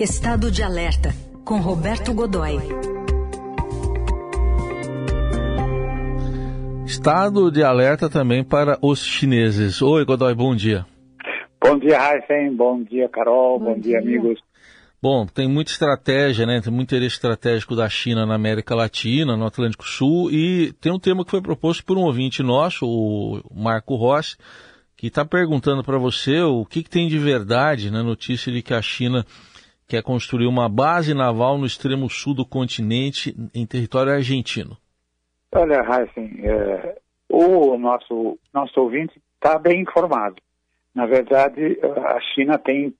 Estado de Alerta, com Roberto Godoy. Estado de alerta também para os chineses. Oi, Godoy, bom dia. Bom dia, Heisen. Bom dia, Carol. Bom, bom dia, dia, amigos. Bom, tem muita estratégia, né? Tem muito interesse estratégico da China na América Latina, no Atlântico Sul, e tem um tema que foi proposto por um ouvinte nosso, o Marco Rossi, que está perguntando para você o que, que, tem de verdade na notícia de que a China quer construir uma base naval no extremo sul do continente, em território argentino? Olha, Heisen, é, o nosso, nosso ouvinte está bem informado. Na verdade, a China tem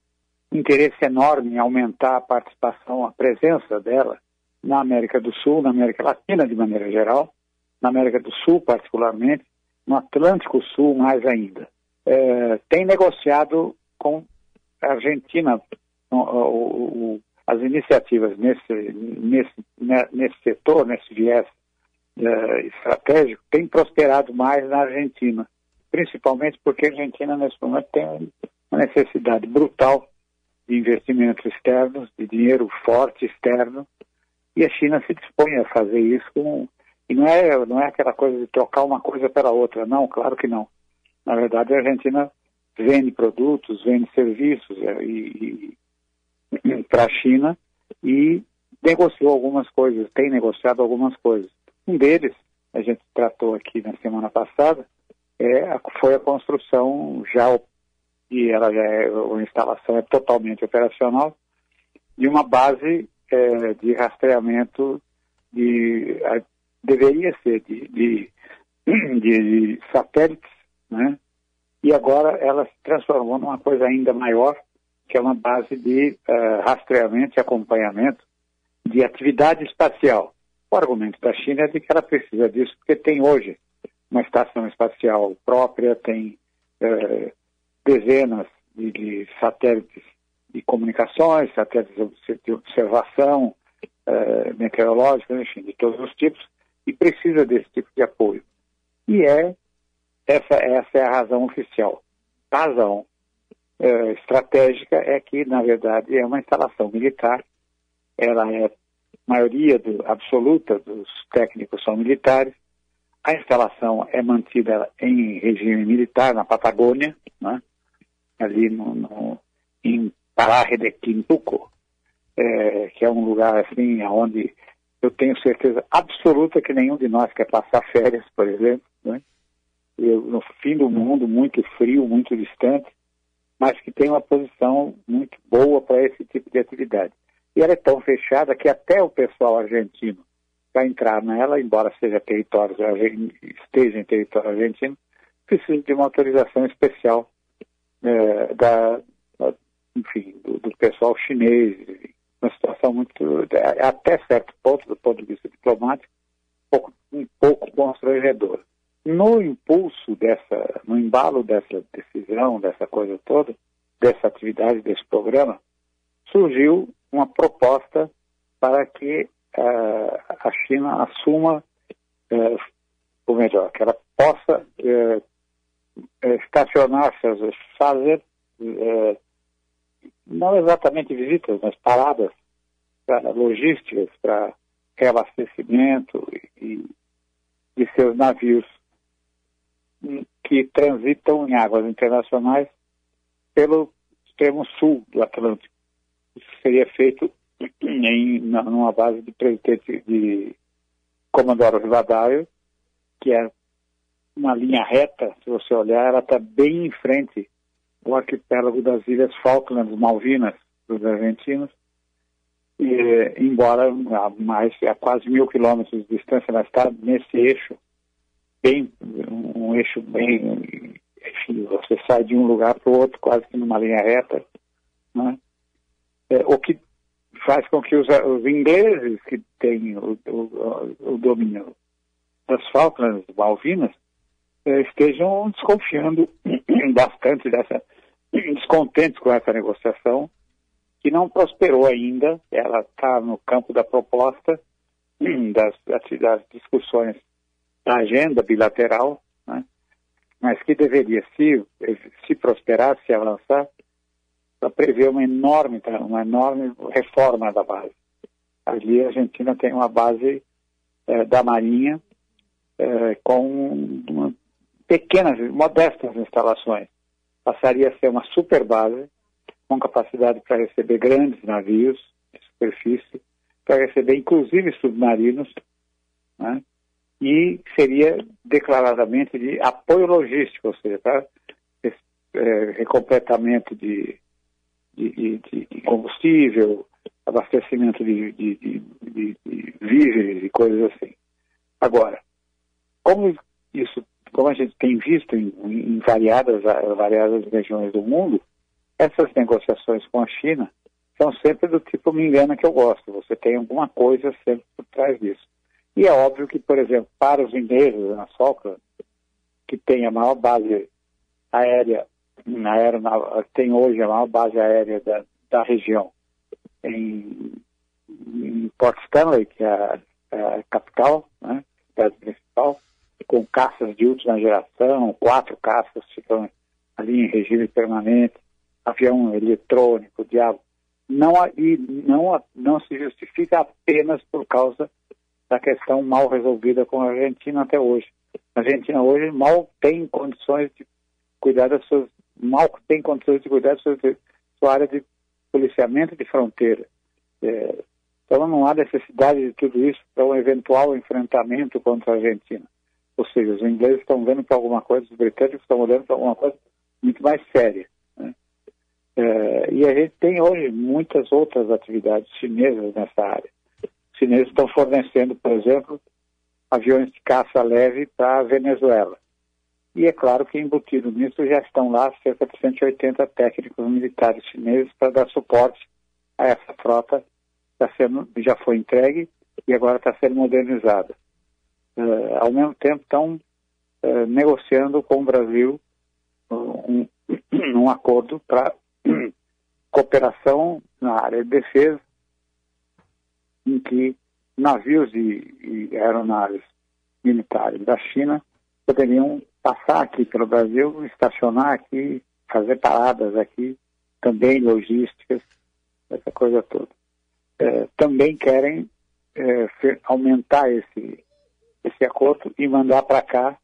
interesse enorme em aumentar a participação, a presença dela na América do Sul, na América Latina de maneira geral, na América do Sul particularmente, no Atlântico Sul mais ainda. É, tem negociado com a Argentina o, o, as iniciativas nesse, nesse, né, nesse setor, nesse viés uh, estratégico, tem prosperado mais na Argentina, principalmente porque a Argentina, nesse momento, tem uma necessidade brutal de investimentos externos, de dinheiro forte externo, e a China se dispõe a fazer isso com. E não é, não é aquela coisa de trocar uma coisa pela outra, não, claro que não. Na verdade, a Argentina vende produtos, vende serviços é, e, para a China e negociou algumas coisas, tem negociado algumas coisas. Um deles, a gente tratou aqui na semana passada, é, foi a construção já, e ela já é, a instalação é totalmente operacional, de uma base é, de rastreamento de, a, deveria ser de, de, de, de satélites, né? E agora ela se transformou numa coisa ainda maior, que é uma base de uh, rastreamento e acompanhamento de atividade espacial. O argumento da China é de que ela precisa disso porque tem hoje uma estação espacial própria, tem uh, dezenas de, de, satélites de comunicações, satélites de observação uh, meteorológica, enfim, de todos os tipos, e precisa desse tipo de apoio. E é essa, essa é a razão oficial. Razão é, estratégica é que, na verdade, é uma instalação militar. Ela é, maioria do, absoluta dos técnicos são militares. A instalação é mantida em regime militar na Patagônia, né? ali no, no, em Pará de Quintuco, é, que é um lugar assim onde eu tenho certeza absoluta que nenhum de nós quer passar férias, por exemplo, né? eu, no fim do mundo, muito frio, muito distante mas que tem uma posição muito boa para esse tipo de atividade. E ela é tão fechada que até o pessoal argentino para entrar nela, embora seja território, esteja em território argentino, precisa de uma autorização especial é, da, enfim, do, do, pessoal chinês, uma situação muito, até certo ponto, do ponto de vista diplomático, um pouco, um pouco constrangedora no impulso dessa, no embalo dessa decisão, dessa coisa toda, dessa atividade, desse programa, surgiu uma proposta para que uh, a China assuma, uh, ou melhor, que ela possa uh, estacionar fazer não exatamente visitas, mas paradas para logísticas, para reabastecimento e, de seus navios que transitam em águas internacionais pelo extremo sul do Atlântico. Isso seria feito em numa base de presidente de Comandoro Rivadavia, que é uma linha reta, se você olhar, ela está bem em frente do arquipélago das Ilhas Falklands, Malvinas, dos argentinos, e, embora a mais a quase mil quilômetros de distância, ela está nesse eixo bem, um eixo bem, enfim, você sai de um lugar para o outro quase que numa linha reta, né? é, o que faz com que os, os ingleses que têm o, o, o, domínio das Falklands, Malvinas, é, estejam desconfiando bastante dessa, descontentes com essa negociação, que não prosperou ainda, ela está no campo da proposta, das, das discussões da agenda bilateral? Mas que deveria, se, se prosperar, se avançar, para prever uma enorme, uma enorme reforma da base. Ali a Argentina tem uma base é, da Marinha é, com uma, pequenas, modestas instalações. Passaria a ser uma super base com capacidade para receber grandes navios de superfície, para receber inclusive submarinos, né? E seria declaradamente de apoio logístico, ou seja, para é, recompletamento de, de, de, de, combustível, abastecimento de, de, víveres e coisas assim. Agora, como isso, como a gente tem visto em, em variadas, variadas regiões do mundo, essas negociações com a China são sempre do tipo me engana que eu gosto. Você tem alguma coisa sempre por trás disso. E é óbvio que, por exemplo, para os ingleses na Falkland, que tem a maior base aérea, na aeronave, tem hoje a maior base aérea da, da região em, em Port Stanley, que é a, é a capital, né, cidade principal, com caças de última geração, quatro caças ficam ali em regime permanente, avião eletrônico, diabo. Não, e não, não se justifica apenas por causa da questão mal resolvida com a Argentina até hoje. A Argentina hoje mal tem condições de cuidar das suas, mal tem condições de cuidar da sua, sua área de policiamento de fronteira. É, então não há necessidade de tudo isso para um eventual enfrentamento contra a Argentina. Ou seja, os ingleses estão vendo para alguma coisa, os britânicos estão olhando para alguma coisa muito mais séria. Né? É, e a gente tem hoje muitas outras atividades chinesas nessa área chineses estão fornecendo, por exemplo, aviões de caça leve para a Venezuela. E é claro que embutido nisso já estão lá cerca de 180 técnicos militares chineses para dar suporte a essa frota que já foi entregue e agora está sendo modernizada. Uh, ao mesmo tempo estão uh, negociando com o Brasil um, um acordo para cooperação na área de defesa em que navios e, e aeronaves militares da China poderiam passar aqui pelo Brasil, estacionar aqui, fazer paradas aqui, também logísticas, essa coisa toda. É, também querem é, aumentar esse, esse acordo e mandar para cá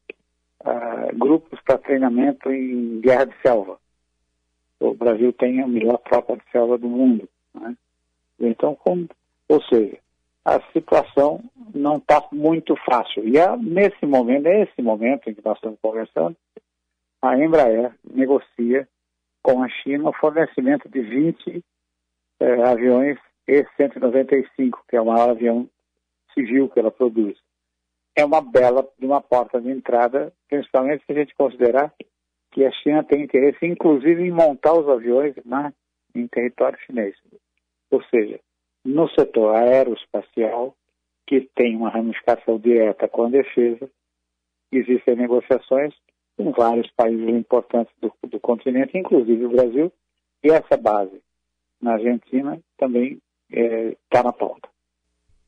uh, grupos para treinamento em guerra de selva. O Brasil tem a melhor tropa de selva do mundo. Né? Então, como ou seja, a situação não está muito fácil. E é nesse momento, nesse momento em que nós estamos conversando, a Embraer negocia com a China o fornecimento de 20 eh, aviões E-195, que é o maior avião civil que ela produz. É uma bela de uma porta de entrada, principalmente se a gente considerar que a China tem interesse, inclusive, em montar os aviões na, em território chinês. Ou seja, no setor aeroespacial, que tem uma ramificação direta com a defesa, existem negociações com vários países importantes do, do continente, inclusive o Brasil, e essa base na Argentina também está é, tá na pauta.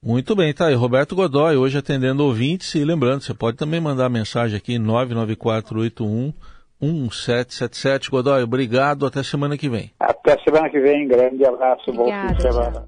Muito bem, tá aí. Roberto Godoy, hoje atendendo ouvintes e lembrando, você pode também mandar mensagem aqui 99481 1777. Godoy, obrigado, até semana que vem. Até semana que vem, grande abraço, Obrigada, bom fim de semana.